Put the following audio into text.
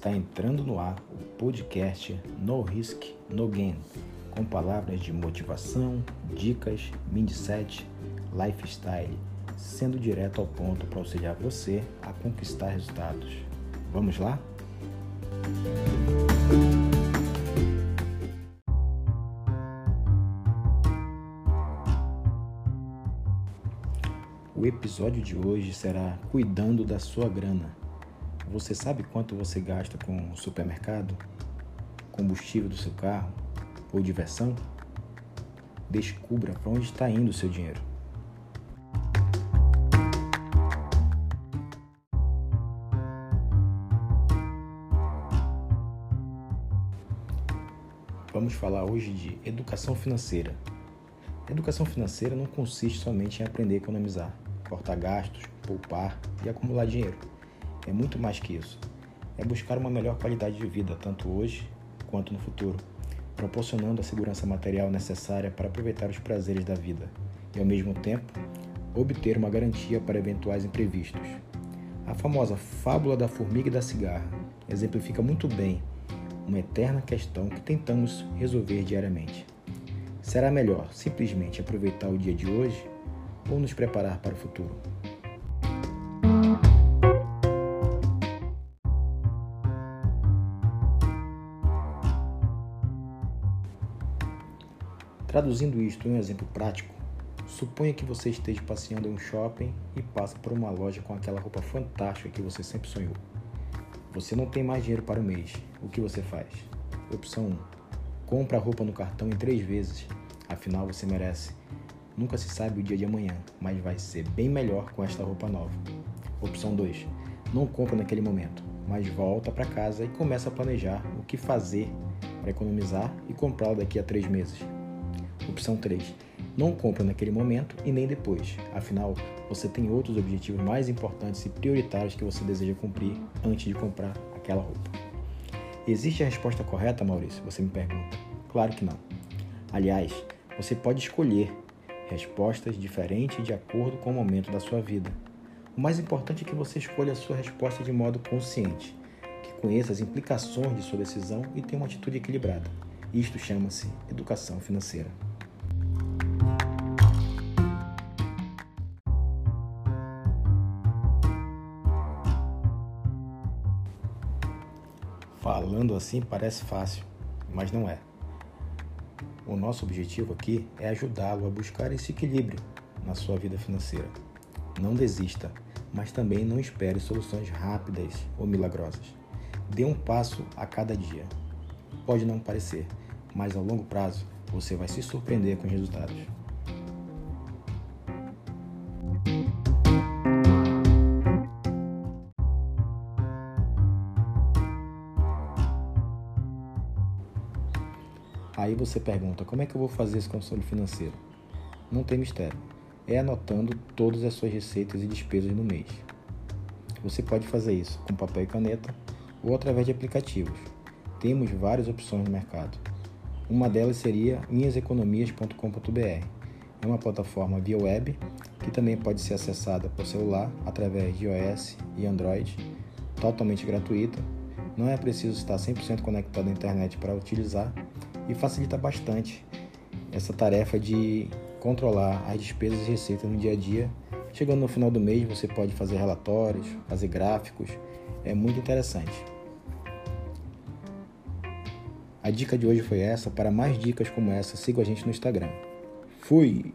Está entrando no ar o podcast No Risk, No Gain, com palavras de motivação, dicas, mindset, lifestyle, sendo direto ao ponto para auxiliar você a conquistar resultados. Vamos lá? O episódio de hoje será Cuidando da sua grana. Você sabe quanto você gasta com supermercado, combustível do seu carro ou diversão? Descubra para onde está indo o seu dinheiro. Vamos falar hoje de educação financeira. Educação financeira não consiste somente em aprender a economizar, cortar gastos, poupar e acumular dinheiro é muito mais que isso. É buscar uma melhor qualidade de vida, tanto hoje quanto no futuro, proporcionando a segurança material necessária para aproveitar os prazeres da vida e, ao mesmo tempo, obter uma garantia para eventuais imprevistos. A famosa fábula da formiga e da cigarra exemplifica muito bem uma eterna questão que tentamos resolver diariamente. Será melhor simplesmente aproveitar o dia de hoje ou nos preparar para o futuro? Traduzindo isto em um exemplo prático, suponha que você esteja passeando em um shopping e passa por uma loja com aquela roupa fantástica que você sempre sonhou. Você não tem mais dinheiro para o mês. O que você faz? Opção 1. Compra a roupa no cartão em três vezes. Afinal, você merece. Nunca se sabe o dia de amanhã, mas vai ser bem melhor com esta roupa nova. Opção 2. Não compra naquele momento, mas volta para casa e começa a planejar o que fazer para economizar e comprá-la daqui a três meses. Opção 3. Não compra naquele momento e nem depois. Afinal, você tem outros objetivos mais importantes e prioritários que você deseja cumprir antes de comprar aquela roupa. Existe a resposta correta, Maurício? Você me pergunta. Claro que não. Aliás, você pode escolher respostas diferentes de acordo com o momento da sua vida. O mais importante é que você escolha a sua resposta de modo consciente, que conheça as implicações de sua decisão e tenha uma atitude equilibrada. Isto chama-se educação financeira. Falando assim parece fácil, mas não é. O nosso objetivo aqui é ajudá-lo a buscar esse equilíbrio na sua vida financeira. Não desista, mas também não espere soluções rápidas ou milagrosas. Dê um passo a cada dia. Pode não parecer, mas a longo prazo você vai se surpreender com os resultados. Aí você pergunta: como é que eu vou fazer esse controle financeiro? Não tem mistério. É anotando todas as suas receitas e despesas no mês. Você pode fazer isso com papel e caneta ou através de aplicativos. Temos várias opções no mercado. Uma delas seria minhaseconomias.com.br. É uma plataforma via web que também pode ser acessada por celular através de iOS e Android, totalmente gratuita. Não é preciso estar 100% conectado à internet para utilizar e facilita bastante essa tarefa de controlar as despesas e receitas no dia a dia. Chegando no final do mês, você pode fazer relatórios, fazer gráficos, é muito interessante. A dica de hoje foi essa. Para mais dicas como essa, siga a gente no Instagram. Fui!